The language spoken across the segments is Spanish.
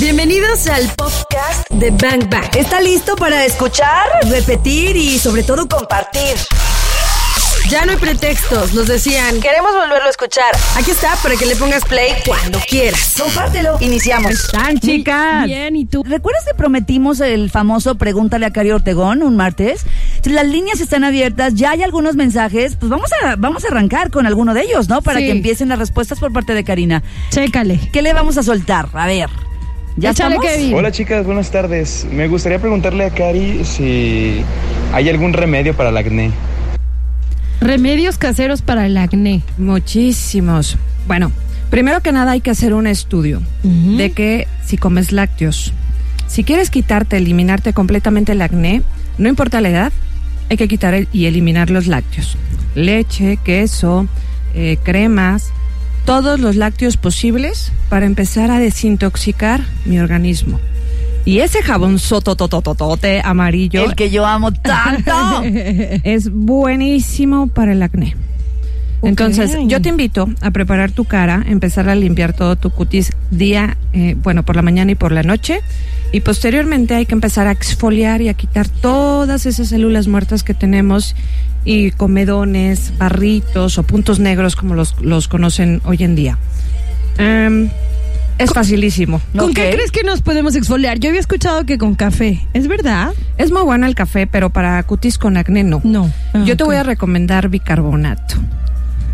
Bienvenidos al podcast de Bang Bang. ¿Está listo para escuchar, repetir y sobre todo compartir? Ya no hay pretextos, nos decían. Queremos volverlo a escuchar. Aquí está para que le pongas play cuando quieras. Compártelo. Iniciamos. ¿Están, chicas? Bien, ¿y tú? ¿Recuerdas que prometimos el famoso Pregúntale a Cari Ortegón un martes? Las líneas están abiertas, ya hay algunos mensajes, pues vamos a, vamos a arrancar con alguno de ellos, ¿no? Para Sí. que empiecen las respuestas por parte de Karina. Chécale. ¿Qué le vamos a soltar? A ver. ¿Ya Échale, estamos? Kevin. Hola chicas, buenas tardes. Me gustaría preguntarle a Cari si hay algún remedio para el acné. Remedios caseros para el acné. Muchísimos. Bueno, primero que nada hay que hacer un estudio de que si comes lácteos, si quieres quitarte, eliminarte completamente el acné, no importa la edad, hay que quitar el- y eliminar los lácteos. Leche, queso, eh, cremas, todos los lácteos posibles para empezar a desintoxicar mi organismo. Y ese jabón sototototote amarillo El que yo amo tanto. es buenísimo para el acné. Entonces, yo te invito a preparar tu cara, empezar a limpiar todo tu cutis día, eh, bueno, por la mañana y por la noche. Y posteriormente hay que empezar a exfoliar y a quitar todas esas células muertas que tenemos y comedones, barritos o puntos negros como los, los conocen hoy en día. Em, es facilísimo. ¿Con qué crees que nos podemos exfoliar? Yo había escuchado que con café. ¿Es verdad? Es muy bueno el café, pero para cutis con acné no. No. Ah, Yo te voy a recomendar bicarbonato.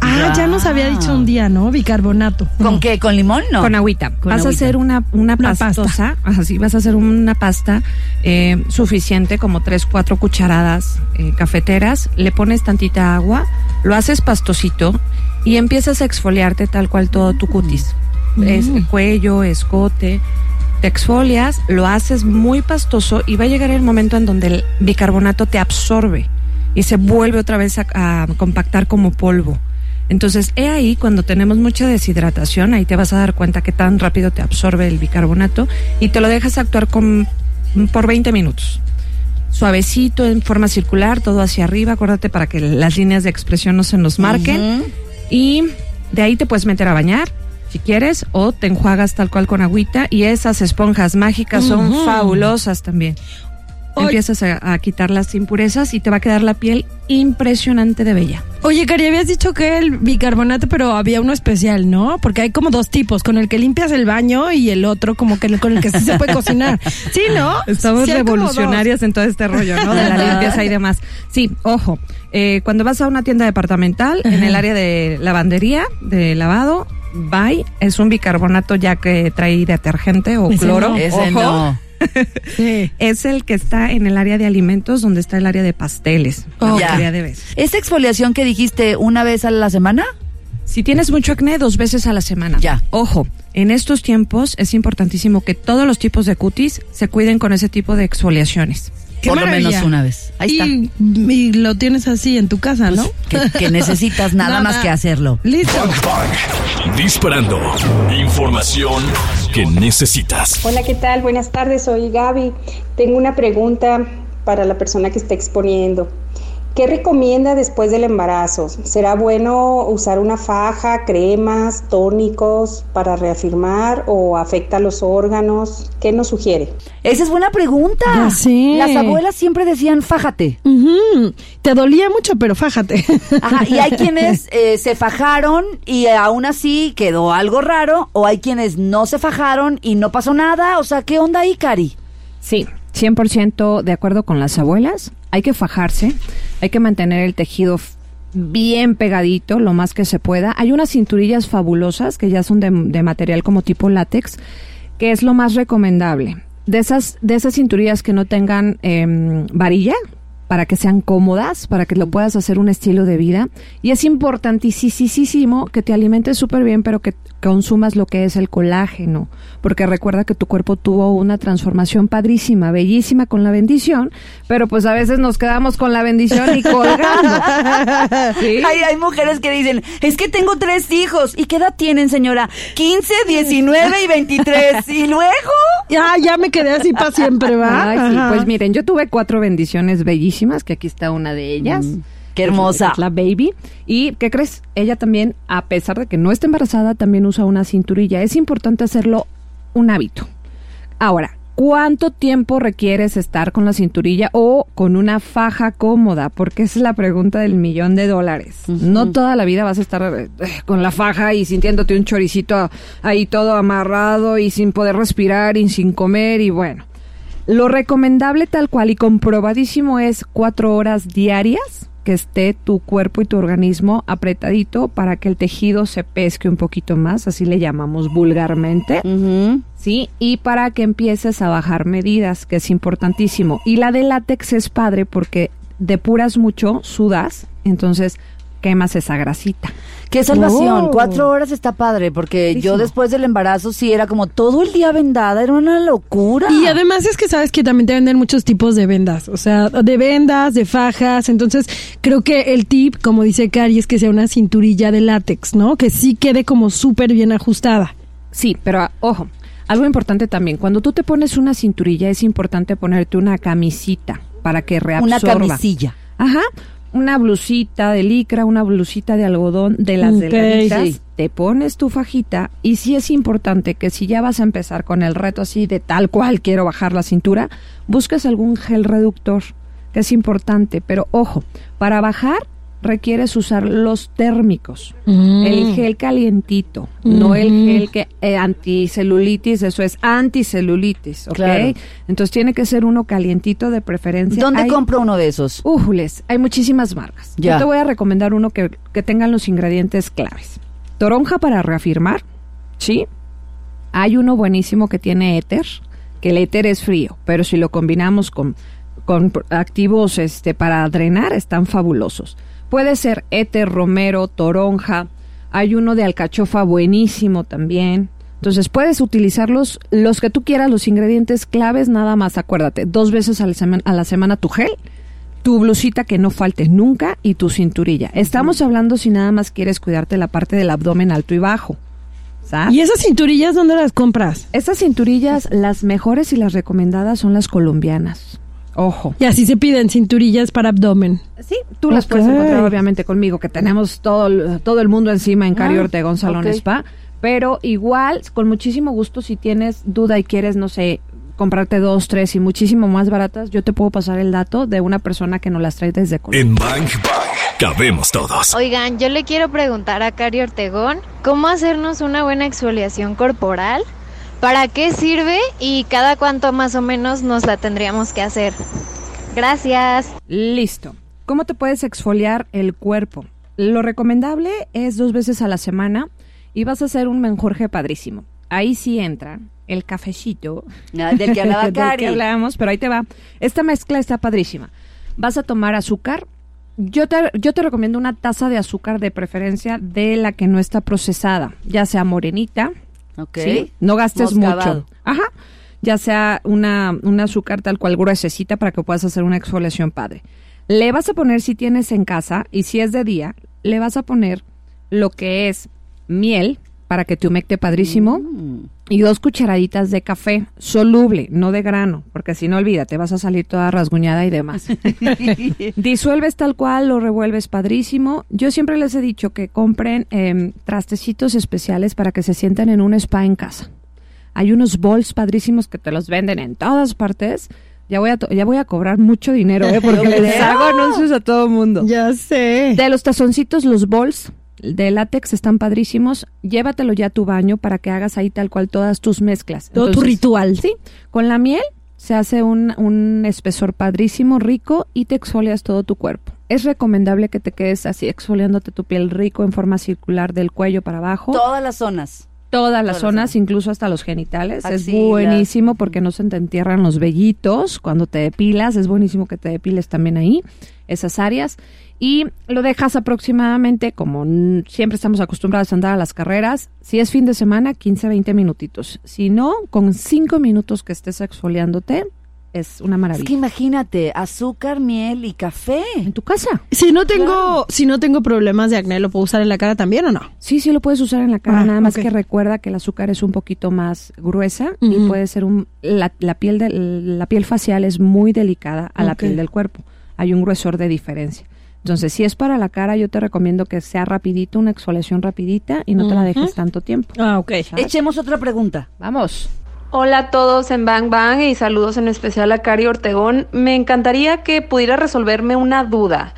Ah, ya nos había dicho un día, ¿no? Bicarbonato. ¿Con qué? ¿Con limón? No. Con agüita. Con vas agüita. a hacer una, una, Una pasta. pastosa. Ajá, sí, vas a hacer una pasta eh, suficiente, como tres, cuatro cucharadas eh, cafeteras. Le pones tantita agua, lo haces pastosito y empiezas a exfoliarte tal cual todo tu cutis. Es Mm. cuello, escote. Te exfolias, lo haces muy pastoso y va a llegar el momento en donde el bicarbonato te absorbe y se vuelve otra vez a, a compactar como polvo. Entonces, he ahí cuando tenemos mucha deshidratación, ahí te vas a dar cuenta que tan rápido te absorbe el bicarbonato y te lo dejas actuar con, por 20 minutos. Suavecito, en forma circular, todo hacia arriba, acuérdate para que las líneas de expresión no se nos marquen. Y de ahí te puedes meter a bañar, si quieres, o te enjuagas tal cual con agüita. Y esas esponjas mágicas son fabulosas también. Empiezas a, a quitar las impurezas y te va a quedar la piel impresionante de bella. Oye, Cari, habías dicho que el bicarbonato, pero había uno especial, ¿no? Porque hay como dos tipos, con el que limpias el baño y el otro como que con el que sí se puede cocinar. Sí, ¿no? Estamos Sí, revolucionarias en todo este rollo, ¿no? De la limpieza y demás. Sí, ojo, eh, cuando vas a una tienda departamental, en el área de lavandería, de lavado, Bye es un bicarbonato ya que trae detergente o Ese cloro. no. Ojo. no. Sí. Es el que está en el área de alimentos, donde está el área de pasteles. La Oh. mayoría de veces. ¿Esta exfoliación que dijiste una vez a la semana? Si tienes mucho acné, dos veces a la semana. Ya. Ojo, en estos tiempos es importantísimo que todos los tipos de cutis se cuiden con ese tipo de exfoliaciones. Qué Por lo menos una vez. Ahí está. Y, lo tienes así en tu casa, ¿no? Que, que necesitas nada, más que hacerlo. Listo. Disparando. Información que necesitas. Hola, ¿qué tal? Buenas tardes, soy Gaby. Tengo una pregunta para la persona que está exponiendo. ¿Qué recomienda después del embarazo? ¿Será bueno usar una faja, cremas, tónicos para reafirmar o afecta los órganos? ¿Qué nos sugiere? Esa es buena pregunta. Las abuelas siempre decían, fájate. Te dolía mucho, pero fájate. Ajá, y hay quienes eh, se fajaron y aún así quedó algo raro, o hay quienes no se fajaron y no pasó nada. O sea, ¿qué onda ahí, Cari? Sí, 100% de acuerdo con las abuelas. Hay que fajarse, hay que mantener el tejido bien pegadito, lo más que se pueda. Hay unas cinturillas fabulosas que ya son de, de material como tipo látex, que es lo más recomendable. De esas, de esas cinturillas que no tengan em, varilla, para que sean cómodas, para que lo puedas hacer un estilo de vida. Y es importantísimo que te alimentes súper bien, pero que consumas lo que es el colágeno, porque recuerda que tu cuerpo tuvo una transformación padrísima, bellísima con la bendición, pero pues a veces nos quedamos con la bendición y colgando. ¿Sí? Hay, hay mujeres que dicen, es que tengo tres hijos. ¿Y qué edad tienen, señora? 15, 19 y 23. ¿Y luego? ya, ya me quedé así para siempre, ¿va? Ay, sí, Ajá. pues miren, yo tuve cuatro bendiciones bellísimas, que aquí está una de ellas. Mm, qué hermosa. Es la baby. ¿Y qué crees? Ella también, a pesar de que no está embarazada, también usa una cinturilla. Es importante hacerlo un hábito. Ahora, ¿cuánto tiempo requieres estar con la cinturilla o con una faja cómoda? Porque esa es la pregunta del millón de dólares. No toda la vida vas a estar eh, con la faja y sintiéndote un choricito ahí todo amarrado y sin poder respirar y sin comer y bueno. Lo recomendable tal cual y comprobadísimo es cuatro horas diarias que esté tu cuerpo y tu organismo apretadito para que el tejido se pesque un poquito más, así le llamamos vulgarmente, ¿sí? Y para que empieces a bajar medidas, que es importantísimo. Y la de látex es padre porque depuras mucho, sudas, entonces quemas esa grasita. Qué salvación, Oh. cuatro horas está padre, porque yo después del embarazo sí era como todo el día vendada, era una locura. Y además es que sabes que también te venden muchos tipos de vendas, o sea, de vendas, de fajas, entonces creo que el tip, como dice Cari, es que sea una cinturilla de látex, ¿no? Que sí quede como súper bien ajustada. Sí, pero ah, ojo, algo importante también, cuando tú te pones una cinturilla es importante ponerte una camisita para que reabsorba. una camisilla. Ajá, una blusita de licra, una blusita de algodón de las Ok, delgaditas, sí. te pones tu fajita y sí es importante que si ya vas a empezar con el reto así de tal cual quiero bajar la cintura, busques algún gel reductor, que es importante, pero ojo, para bajar requieres usar los térmicos, el gel calientito, no el gel que eh, anticelulitis, eso es anticelulitis, ¿ok? Claro. Entonces tiene que ser uno calientito de preferencia. ¿Dónde Hay- compro uno de esos? Újules, hay muchísimas marcas. Ya. Yo te voy a recomendar uno que, que tengan los ingredientes claves. Toronja para reafirmar, ¿sí? Hay uno buenísimo que tiene éter, que el éter es frío, pero si lo combinamos con, con activos este, para drenar, están fabulosos. Puede ser éter, romero, toronja. Hay uno de alcachofa buenísimo también. Entonces puedes utilizarlos los que tú quieras, los ingredientes claves, nada más acuérdate, dos veces a la, sema- a la semana tu gel, tu blusita que no falte nunca y tu cinturilla. Estamos hablando si nada más quieres cuidarte la parte del abdomen alto y bajo. ¿sabes? ¿Y esas cinturillas dónde las compras? Estas cinturillas, las mejores y las recomendadas son las colombianas. Ojo. Y así se piden cinturillas para abdomen. Sí, tú las puedes encontrar obviamente conmigo, que tenemos todo, el- todo el mundo encima en Cari Ah, Ortegón Salón ok. Spa. Pero igual, con muchísimo gusto, si tienes duda y quieres, no sé, comprarte dos, tres y muchísimo más baratas, yo te puedo pasar el dato de una persona que nos las trae desde Colombia. En Bang Bang cabemos todos. Oigan, yo le quiero preguntar a Cari Ortegón cómo hacernos una buena exfoliación corporal, para qué sirve y cada cuánto más o menos nos la tendríamos que hacer. Gracias. Listo. ¿Cómo te puedes exfoliar el cuerpo? Lo recomendable es dos veces a la semana y vas a hacer un menjurje padrísimo. Ahí sí entra el cafecito. Ah, del que hablaba del Cari. que hablábamos, pero ahí te va. Esta mezcla está padrísima. Vas a tomar azúcar. Yo te, yo te recomiendo una taza de azúcar de preferencia de la que no está procesada, ya sea morenita, Ok. ¿sí? No gastes mucho. Ajá. Ya sea una, un azúcar tal cual gruesecita para que puedas hacer una exfoliación padre. Le vas a poner, si tienes en casa, y si es de día, le vas a poner lo que es miel para que te humecte padrísimo Mm. y dos cucharaditas de café soluble, no de grano, porque si no olvídate, vas a salir toda rasguñada y demás. Disuelves tal cual, lo revuelves padrísimo. Yo siempre les he dicho que compren em, trastecitos especiales para que se sientan en un spa en casa. Hay unos bols padrísimos que te los venden en todas partes. Ya voy a, ya voy a cobrar mucho dinero, ¿eh? porque les hago anuncios a todo mundo. Ya sé. De los tazoncitos, los bols de látex están padrísimos. Llévatelo ya a tu baño para que hagas ahí tal cual todas tus mezclas. Todo tu ritual. Sí, con la miel se hace un, un espesor padrísimo, rico y te exfolias todo tu cuerpo. Es recomendable que te quedes así exfoliándote tu piel rico en forma circular del cuello para abajo. Todas las zonas. Todas las todas zonas, incluso hasta los genitales. Es buenísimo porque no se te entierran los vellitos cuando te depilas. Es buenísimo que te depiles también ahí, esas áreas. Y lo dejas aproximadamente, como siempre estamos acostumbrados a andar a las carreras, si es fin de semana, 15, 20 minutitos. Si no, con 5 minutos que estés exfoliándote, es una Es maravilla. que imagínate, azúcar, miel y café. En tu casa. Si no tengo, si no tengo problemas de acné, ¿lo puedo usar en la cara también o no? Sí, sí lo puedes usar en la cara, Ah, nada más que recuerda que el azúcar es un poquito más gruesa y puede ser un la, la piel de, la piel facial es muy delicada a la piel del cuerpo. Hay un gruesor de diferencia. Entonces, si es para la cara, yo te recomiendo que sea rapidito, una exfoliación rapidita y no te la dejes tanto tiempo. Ah, ok. ¿sabes? Echemos otra pregunta. Vamos. Hola a todos en Bang Bang y saludos en especial a Cari Ortegón. Me encantaría que pudiera resolverme una duda.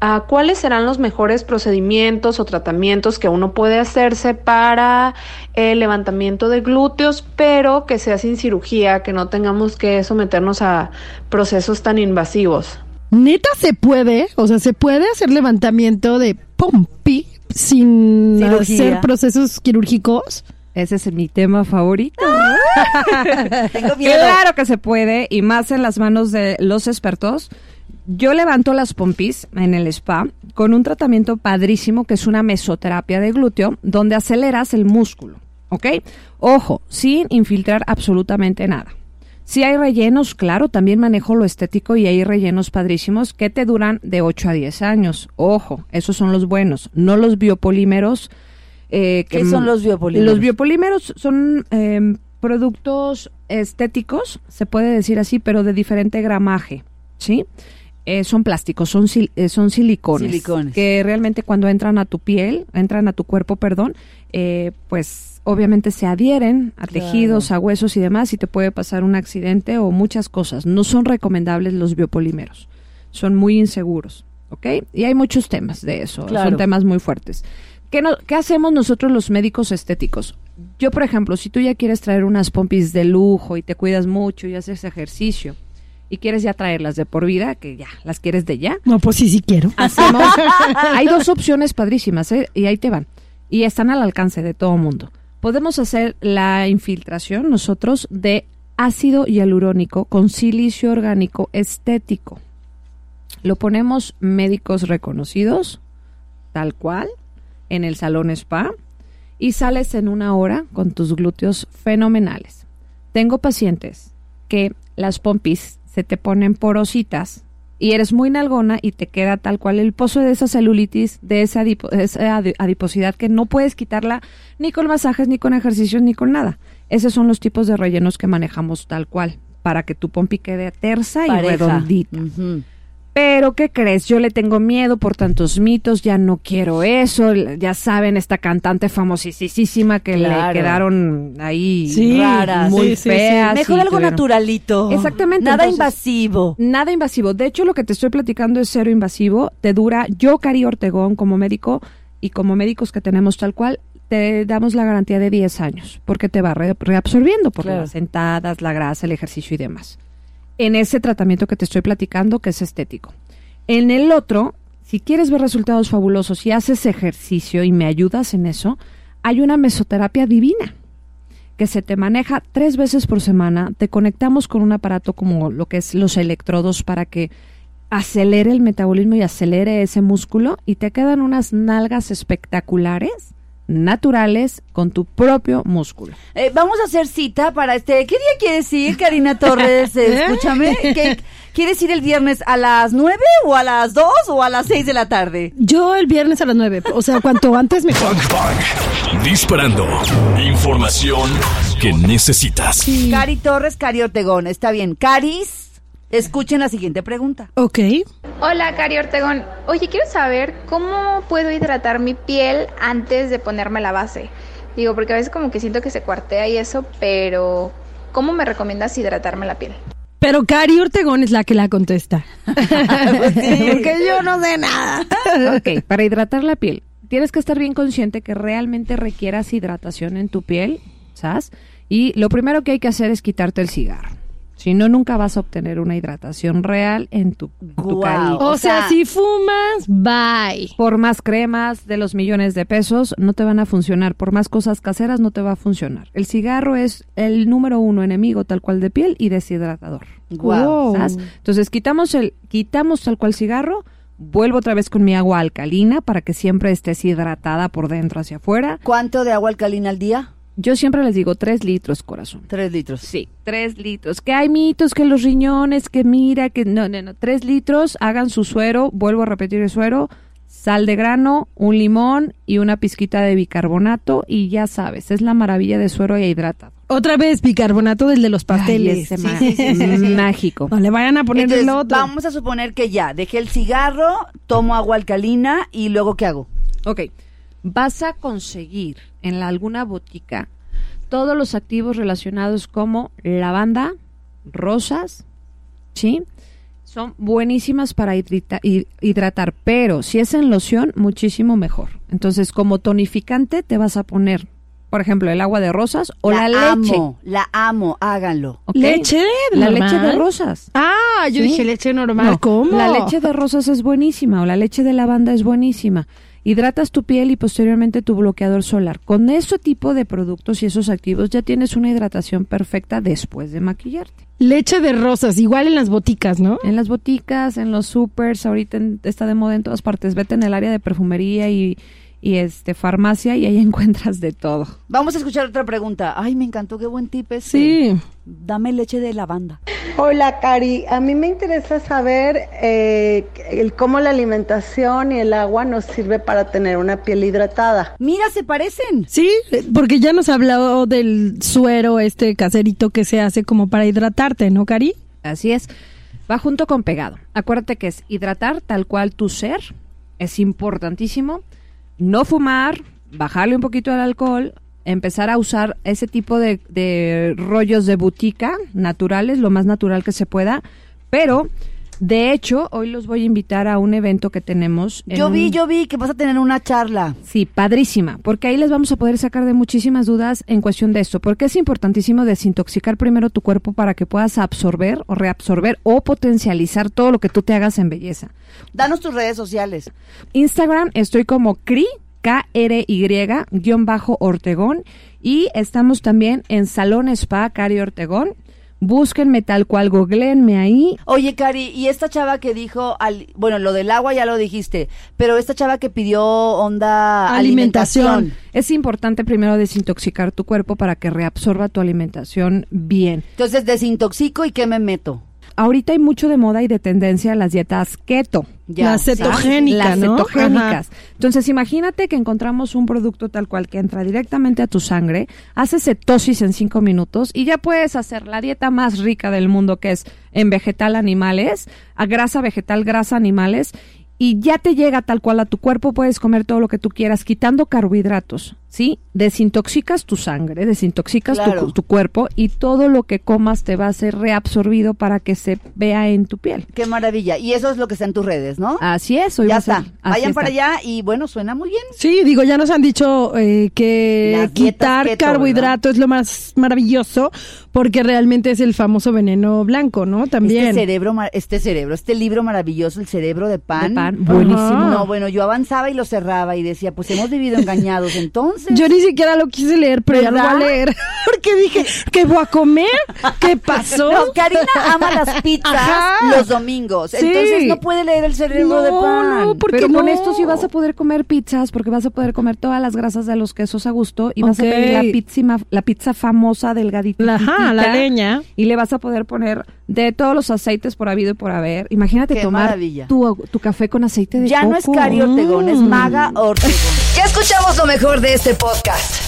Ah, ¿Cuáles serán los mejores procedimientos o tratamientos que uno puede hacerse para el levantamiento de glúteos, pero que sea sin cirugía, que no tengamos que someternos a procesos tan invasivos? Neta se puede, o sea, se puede hacer levantamiento de pompi sin Cirugía. hacer procesos quirúrgicos. Ese es mi tema favorito. Tengo miedo. Claro que se puede, y más en las manos de los expertos. Yo levanto las pompis en el spa con un tratamiento padrísimo que es una mesoterapia de glúteo, donde aceleras el músculo, ¿ok? Ojo, sin infiltrar absolutamente nada. Si hay rellenos, claro, también manejo lo estético y hay rellenos padrísimos que te duran de 8 a 10 años. Ojo, esos son los buenos, no los biopolímeros. eh, ¿Qué son los biopolímeros? Los biopolímeros son eh, productos estéticos, se puede decir así, pero de diferente gramaje, ¿sí? Eh, son plásticos, son, sil- eh, son silicones, Silicones. que realmente cuando entran a tu piel, entran a tu cuerpo, perdón, eh, pues obviamente se adhieren a Claro. tejidos, a huesos y demás y te puede pasar un accidente o muchas cosas. No son recomendables los biopolímeros, son muy inseguros, ¿ok? Y hay muchos temas de eso, Claro. son temas muy fuertes. ¿Qué, no- ¿Qué hacemos nosotros los médicos estéticos? Yo, por ejemplo, si tú ya quieres traer unas pompis de lujo y te cuidas mucho y haces ejercicio y quieres ya traerlas de por vida, que ya las quieres de ya, No, pues sí, sí quiero. hacemos. hay dos opciones padrísimas, ¿eh? y ahí te van. Y están al alcance de todo mundo. Podemos hacer la infiltración nosotros de ácido hialurónico con silicio orgánico estético. Lo ponemos médicos reconocidos, tal cual, en el salón spa, y sales en una hora con tus glúteos fenomenales. Tengo pacientes que las pompis se te ponen porositas y eres muy nalgona y te queda tal cual el pozo de esa celulitis, de esa, adipo- esa adi- adiposidad que no puedes quitarla ni con masajes, ni con ejercicios, ni con nada. Esos son los tipos de rellenos que manejamos tal cual, para que tu pompi quede tersa y redondita. Pero, ¿qué crees? Yo le tengo miedo por tantos mitos, ya no quiero eso. Ya saben, esta cantante famosísima que Claro. le quedaron ahí Sí, raras. muy sí, feas. Mejor algo tuvieron- naturalito. Exactamente, Nada entonces- invasivo. Nada invasivo. De hecho, lo que te estoy platicando es cero invasivo. Te dura, yo, Cari Ortegón, como médico y como médicos que tenemos tal cual, te damos la garantía de 10 años, porque te va re- reabsorbiendo por Claro. las sentadas, la grasa, el ejercicio y demás. En ese tratamiento que te estoy platicando, que es estético. En el otro, si quieres ver resultados fabulosos y haces ejercicio y me ayudas en eso, hay una mesoterapia divina que se te maneja tres veces por semana. Te conectamos con un aparato como lo que es los electrodos para que acelere el metabolismo y acelere ese músculo y te quedan unas nalgas espectaculares, naturales, con tu propio músculo. Eh, vamos a hacer cita para este. ¿Qué día quieres ir, Karina Torres? Eh, escúchame. ¿Qué- ¿Quieres ir el viernes a las 9 o a las 2 o a las 6 de la tarde? Yo el viernes a las 9, o sea, cuanto antes mejor. Bang Bang. Disparando. Información que necesitas. Cari Torres, Cari Ortegón. Está bien. Caris, escuchen la siguiente pregunta. Ok. Hola, Cari Ortegón. Oye, quiero saber cómo puedo hidratar mi piel antes de ponerme la base. Digo, porque a veces como que siento que se cuartea y eso, pero ¿cómo me recomiendas hidratarme la piel? Pero Cari Ortegón es la que la contesta. Porque yo no sé nada. Ok, para hidratar la piel, tienes que estar bien consciente que realmente requieras hidratación en tu piel, ¿sabes? Y lo primero que hay que hacer es quitarte el cigarro. Si no, nunca vas a obtener una hidratación real en tu, en tu. O, O sea, sea- si fumas, bye. Por más cremas de los millones de pesos, no te van a funcionar. Por más cosas caseras, no te va a funcionar. El cigarro es el número uno enemigo tal cual de piel y deshidratador. Guau. ¿sabes? Entonces quitamos el, quitamos tal cual cigarro, vuelvo otra vez con mi agua alcalina para que siempre estés hidratada por dentro hacia afuera. ¿Cuánto de agua alcalina al día? Yo siempre les digo tres litros, corazón. Tres litros. Sí, tres litros. Que hay mitos, que los riñones, que mira, que no, no, no. Tres litros, hagan su suero, vuelvo a repetir el suero, sal de grano, un limón y una pizquita de bicarbonato y ya sabes, es la maravilla de suero y hidrata. Otra vez bicarbonato del de los pasteles. Sí, sí, sí, sí, sí. mágico. No le vayan a poner Entonces, el otro. vamos a suponer que ya, dejé el cigarro, tomo agua alcalina y luego ¿qué hago? Ok, vas a conseguir en la- alguna botica todos los activos relacionados como lavanda, rosas, ¿sí? Son buenísimas para hidratar, pero si es en loción, muchísimo mejor. Entonces, como tonificante te vas a poner, por ejemplo, el agua de rosas o la, leche. amo, la amo, háganlo. ¿Leche La normal? leche de rosas. Ah, yo ¿Sí? dije leche normal. No, ¿Cómo? La leche de rosas es buenísima o la leche de lavanda es buenísima. Hidratas tu piel y posteriormente tu bloqueador solar. Con ese tipo de productos y esos activos ya tienes una hidratación perfecta después de maquillarte. Leche de rosas, igual en las boticas, ¿no? En las boticas, en los supers, ahorita en- está de moda en todas partes. Vete en el área de perfumería y, y este farmacia y ahí encuentras de todo. Vamos a escuchar otra pregunta. Ay, me encantó, qué buen tip es. Sí. Dame leche de lavanda. Hola, Cari. A mí me interesa saber eh, el cómo la alimentación y el agua nos sirve para tener una piel hidratada. Mira, se parecen. Sí, porque ya nos habló del suero este caserito que se hace como para hidratarte, ¿no, Cari? Así es. Va junto con pegado. Acuérdate que es hidratar tal cual tu ser. Es importantísimo. No fumar, bajarle un poquito al alcohol, empezar a usar ese tipo de, de rollos de butica naturales, lo más natural que se pueda. Pero, de hecho, hoy los voy a invitar a un evento que tenemos. en Yo vi, un- yo vi que vas a tener una charla. Sí, padrísima, porque ahí les vamos a poder sacar de muchísimas dudas en cuestión de esto, porque es importantísimo desintoxicar primero tu cuerpo para que puedas absorber o reabsorber o potencializar todo lo que tú te hagas en belleza. Danos tus redes sociales. Instagram estoy como CRI, K-R-Y, guion bajo Ortegón, y estamos también en Salón Spa, Cari Ortegón. Búsquenme tal cual, googleenme ahí. Oye, Cari, y esta chava que dijo, al, bueno, lo del agua ya lo dijiste, pero esta chava que pidió onda Alimentación. alimentación. Es importante primero desintoxicar tu cuerpo para que reabsorba tu alimentación bien. Entonces, desintoxico y qué me meto. Ahorita hay mucho de moda y de tendencia las dietas keto. Ya, Las cetogénicas, Las ¿no? cetogénicas. Entonces, imagínate que encontramos un producto tal cual que entra directamente a tu sangre, hace cetosis en cinco minutos y ya puedes hacer la dieta más rica del mundo, que es en vegetal animales, a grasa vegetal, grasa animales, y ya te llega tal cual a tu cuerpo, puedes comer todo lo que tú quieras, quitando carbohidratos, ¿sí? Desintoxicas tu sangre, desintoxicas tu- Claro. tu, cuerpo y todo lo que comas te va a ser reabsorbido para que se vea en tu piel. Qué maravilla. Y eso es lo que está en tus redes, ¿no? Así es, hoy ya a está. Vayan para está. allá y bueno, suena muy bien. Sí, digo, ya nos han dicho eh, que Las quitar keto, carbohidrato es lo más maravilloso porque realmente es el famoso veneno blanco, ¿no? También. Este cerebro, este cerebro, este libro maravilloso, el cerebro de pan. De pan, buenísimo. No, bueno, yo avanzaba y lo cerraba y decía, pues hemos vivido engañados entonces. Yo ni siquiera lo quise leer, pero ya lo voy a ¿Verdad? leer. Porque dije, ¿qué voy a comer? ¿Qué pasó? No, Karina ama las pizzas Ajá. los domingos. Sí. Entonces no puede leer el cerebro de No, pan. no, porque Pero con esto sí vas a poder comer pizzas, porque vas a poder comer todas las grasas de los quesos a gusto y vas a pedir la pizza, la pizza famosa delgadita. La- ajá, la leña. Y le vas a poder poner de todos los aceites por habido y por haber. Imagínate Qué tomar maravilla. tu, tu café con aceite de Ya coco. no es Cari Ortegón, es Mm. Maga Ortegón. Ya escuchamos lo mejor de este podcast.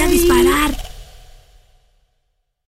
a disparar.